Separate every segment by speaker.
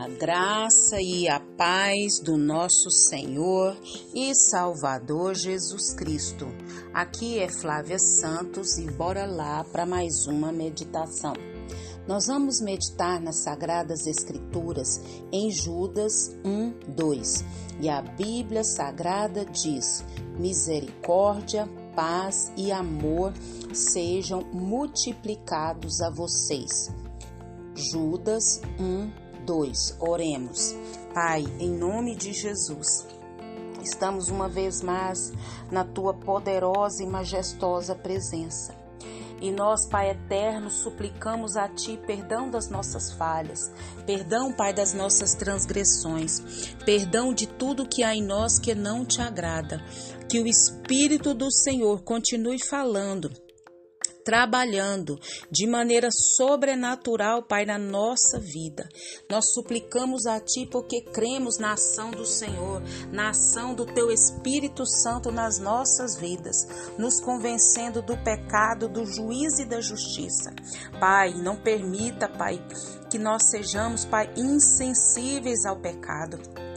Speaker 1: A graça e a paz do nosso Senhor e Salvador Jesus Cristo. Aqui é Flávia Santos e bora lá para mais uma meditação. Nós vamos meditar nas Sagradas Escrituras em Judas 1, 2. E a Bíblia Sagrada diz: Misericórdia, paz e amor sejam multiplicados a vocês. Judas 1, 2. Oremos. Pai, em nome de Jesus, estamos uma vez mais na tua poderosa e majestosa presença. E nós, Pai eterno, suplicamos a Ti perdão das nossas falhas, perdão, Pai, das nossas transgressões, perdão de tudo que há em nós que não te agrada. Que o Espírito do Senhor continue falando trabalhando de maneira sobrenatural, Pai, na nossa vida. Nós suplicamos a Ti porque cremos na ação do Senhor, na ação do Teu Espírito Santo nas nossas vidas, nos convencendo do pecado, do juízo e da justiça. Pai, não permita, Pai, que nós sejamos, Pai, insensíveis ao pecado.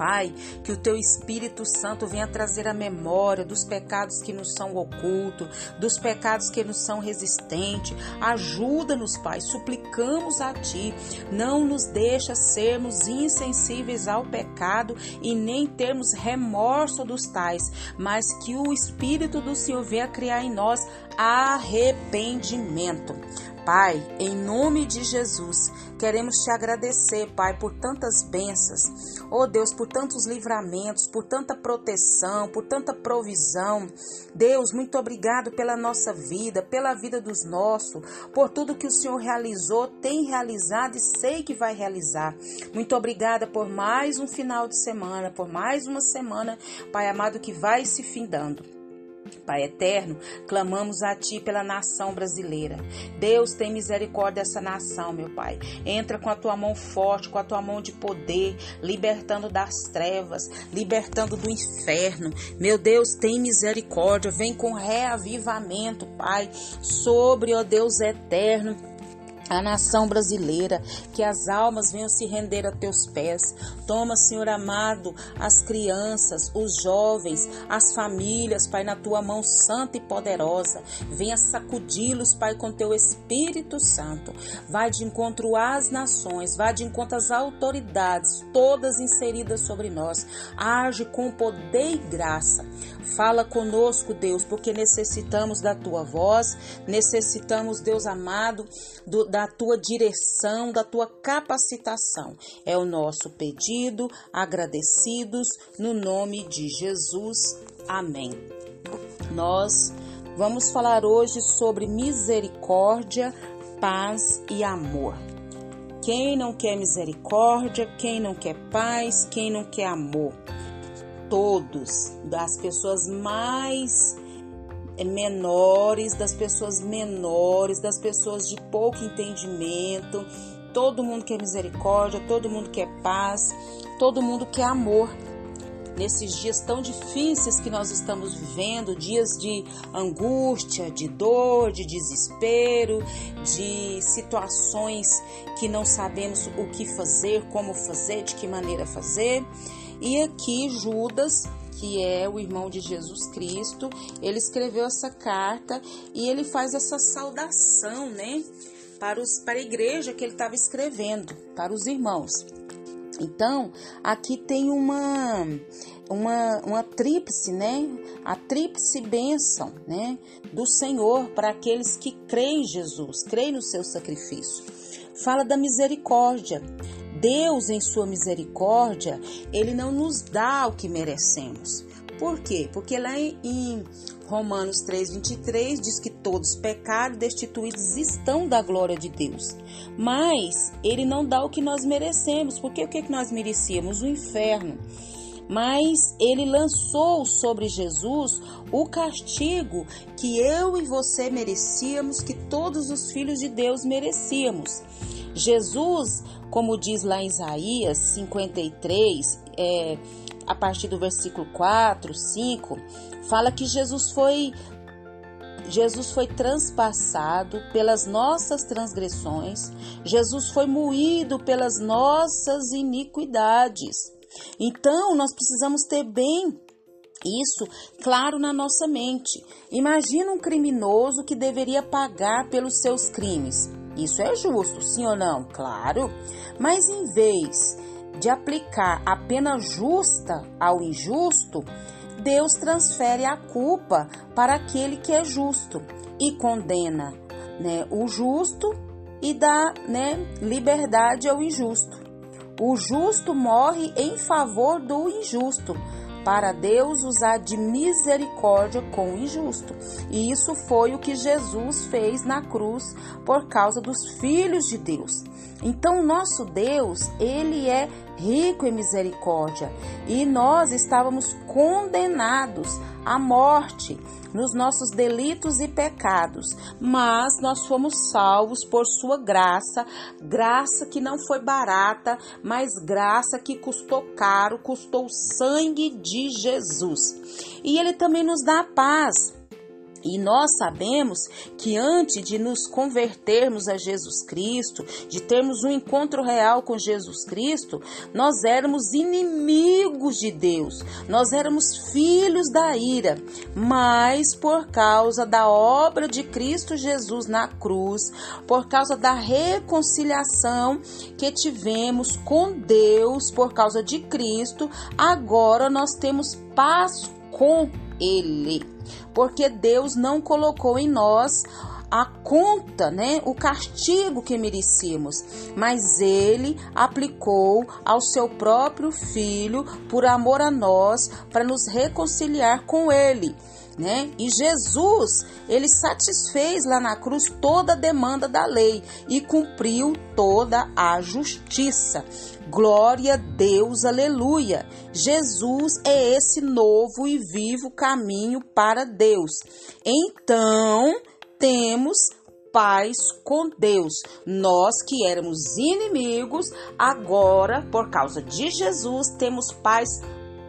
Speaker 1: Pai, que o teu Espírito Santo venha trazer a memória dos pecados que nos são ocultos, dos pecados que nos são resistentes. Ajuda-nos, Pai, suplicamos a Ti. Não nos deixa sermos insensíveis ao pecado e nem termos remorso dos tais, mas que o Espírito do Senhor venha criar em nós arrependimento. Pai, em nome de Jesus, queremos te agradecer, Pai, por tantas bênçãos. Oh Deus, por tantos livramentos, por tanta proteção, por tanta provisão. Deus, muito obrigado pela nossa vida, pela vida dos nossos, por tudo que o Senhor realizou, tem realizado e sei que vai realizar. Muito obrigada por mais um final de semana, por mais uma semana, Pai amado, que vai se findando. Pai eterno, clamamos a Ti pela nação brasileira. Deus tem misericórdia dessa nação, meu Pai. Entra com a Tua mão forte, com a Tua mão de poder, libertando das trevas, libertando do inferno. Meu Deus, tem misericórdia. Vem com reavivamento, Pai, sobre, ó Deus eterno a nação brasileira, que as almas venham se render a teus pés. Toma, Senhor amado, as crianças, os jovens, as famílias, Pai, na tua mão santa e poderosa. Venha sacudi-los, Pai, com teu Espírito Santo. Vai de encontro às nações, vai de encontro às autoridades, todas inseridas sobre nós. Age com poder e graça. Fala conosco, Deus, porque necessitamos da tua voz, necessitamos, Deus amado, do, da tua direção, da tua capacitação. É o nosso pedido, agradecidos no nome de Jesus. Amém. Nós vamos falar hoje sobre misericórdia, paz e amor. Quem não quer misericórdia, quem não quer paz, quem não quer amor? todos, das pessoas mais menores, das pessoas menores, das pessoas de pouco entendimento. Todo mundo quer misericórdia, todo mundo quer paz, todo mundo quer amor. Nesses dias tão difíceis que nós estamos vivendo, dias de angústia, de dor, de desespero, de situações que não sabemos o que fazer, como fazer, de que maneira fazer. E aqui Judas, que é o irmão de Jesus Cristo, ele escreveu essa carta e ele faz essa saudação, né, para, os, para a igreja que ele estava escrevendo, para os irmãos. Então, aqui tem uma, uma, uma tríplice, né? A tríplice bênção, né? Do Senhor para aqueles que creem em Jesus, creem no seu sacrifício. Fala da misericórdia. Deus, em sua misericórdia, ele não nos dá o que merecemos. Por quê? Porque lá em Romanos 3:23 diz que todos pecaram, destituídos estão da glória de Deus. Mas ele não dá o que nós merecemos, porque o que nós merecíamos? O inferno. Mas ele lançou sobre Jesus o castigo que eu e você merecíamos, que todos os filhos de Deus merecíamos. Jesus como diz lá em Isaías 53, é, a partir do versículo 4, 5, fala que Jesus foi Jesus foi transpassado pelas nossas transgressões, Jesus foi moído pelas nossas iniquidades. Então, nós precisamos ter bem isso claro na nossa mente. Imagina um criminoso que deveria pagar pelos seus crimes. Isso é justo, sim ou não? Claro. Mas em vez de aplicar a pena justa ao injusto, Deus transfere a culpa para aquele que é justo e condena né, o justo e dá né, liberdade ao injusto. O justo morre em favor do injusto, para Deus usar de misericórdia com o injusto. E isso foi o que Jesus fez na cruz por causa dos filhos de Deus. Então, nosso Deus, ele é rico em misericórdia e nós estávamos condenados à morte nos nossos delitos e pecados, mas nós fomos salvos por sua graça, graça que não foi barata, mas graça que custou caro, custou o sangue de Jesus. E ele também nos dá a paz. E nós sabemos que antes de nos convertermos a Jesus Cristo, de termos um encontro real com Jesus Cristo, nós éramos inimigos de Deus, nós éramos filhos da ira, mas por causa da obra de Cristo Jesus na cruz, por causa da reconciliação que tivemos com Deus por causa de Cristo, agora nós temos paz com Ele porque Deus não colocou em nós a conta, né, o castigo que merecíamos, mas ele aplicou ao seu próprio filho por amor a nós para nos reconciliar com ele. Né? E Jesus, ele satisfez lá na cruz toda a demanda da lei e cumpriu toda a justiça. Glória a Deus, aleluia. Jesus é esse novo e vivo caminho para Deus. Então, temos paz com Deus. Nós que éramos inimigos, agora, por causa de Jesus, temos paz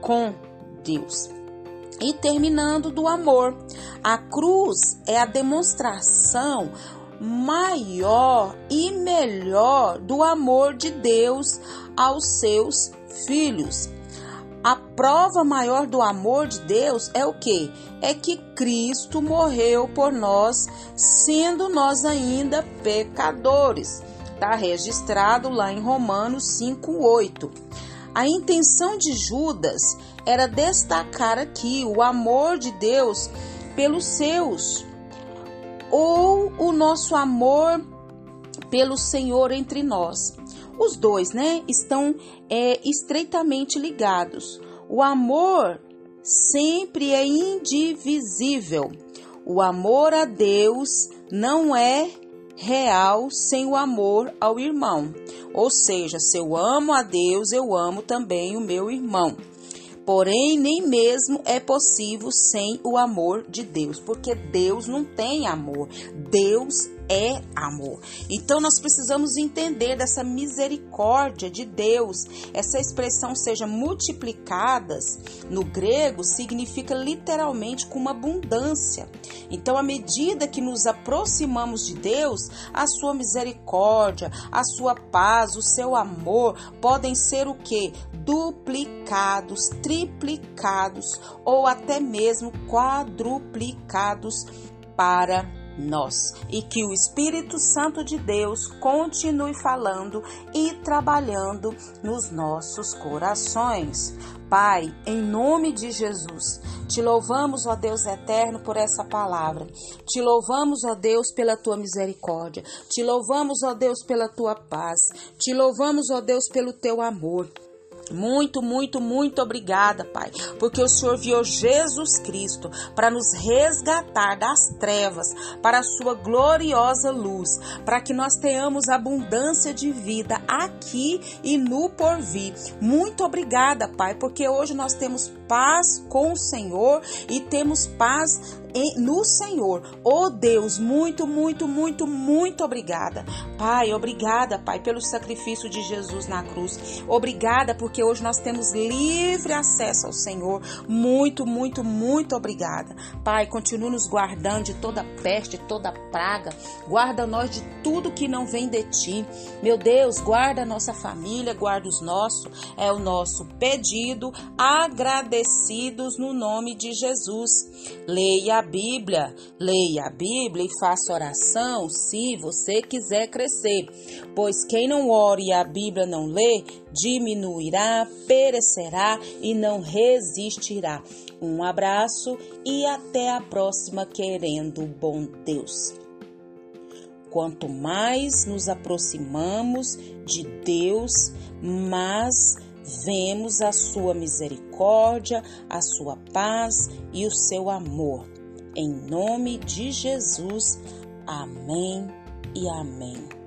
Speaker 1: com Deus. E terminando do amor, a cruz é a demonstração maior e melhor do amor de Deus aos seus filhos. A prova maior do amor de Deus é o que? É que Cristo morreu por nós, sendo nós ainda pecadores. Está registrado lá em Romanos 5,8. A intenção de Judas era destacar aqui o amor de Deus pelos seus, ou o nosso amor pelo Senhor entre nós. Os dois, né, estão é, estreitamente ligados. O amor sempre é indivisível. O amor a Deus não é real sem o amor ao irmão. Ou seja, se eu amo a Deus, eu amo também o meu irmão. Porém, nem mesmo é possível sem o amor de Deus, porque Deus não tem amor. Deus é amor. Então nós precisamos entender dessa misericórdia de Deus. Essa expressão seja multiplicadas no grego significa literalmente com uma abundância. Então, à medida que nos aproximamos de Deus, a sua misericórdia, a sua paz, o seu amor podem ser o que? Duplicados, triplicados ou até mesmo quadruplicados para nós e que o Espírito Santo de Deus continue falando e trabalhando nos nossos corações. Pai, em nome de Jesus, te louvamos, ó Deus eterno, por essa palavra. Te louvamos, ó Deus, pela tua misericórdia. Te louvamos, ó Deus, pela tua paz. Te louvamos, ó Deus, pelo teu amor. Muito, muito, muito obrigada, Pai, porque o Senhor viu Jesus Cristo para nos resgatar das trevas para a sua gloriosa luz, para que nós tenhamos abundância de vida aqui e no porvir. Muito obrigada, Pai, porque hoje nós temos paz com o Senhor e temos paz no Senhor. Oh Deus, muito, muito, muito, muito obrigada. Pai, obrigada, Pai, pelo sacrifício de Jesus na cruz. Obrigada porque hoje nós temos livre acesso ao Senhor. Muito, muito, muito obrigada. Pai, continue nos guardando de toda peste, toda praga. Guarda nós de tudo que não vem de ti. Meu Deus, guarda a nossa família, guarda os nossos. É o nosso pedido, agradecidos no nome de Jesus. Leia a Bíblia, leia a Bíblia e faça oração se você quiser crescer. Pois quem não ore e a Bíblia não lê, diminuirá, perecerá e não resistirá. Um abraço e até a próxima, querendo bom Deus. Quanto mais nos aproximamos de Deus, mais vemos a sua misericórdia, a sua paz e o seu amor. Em nome de Jesus, amém e amém.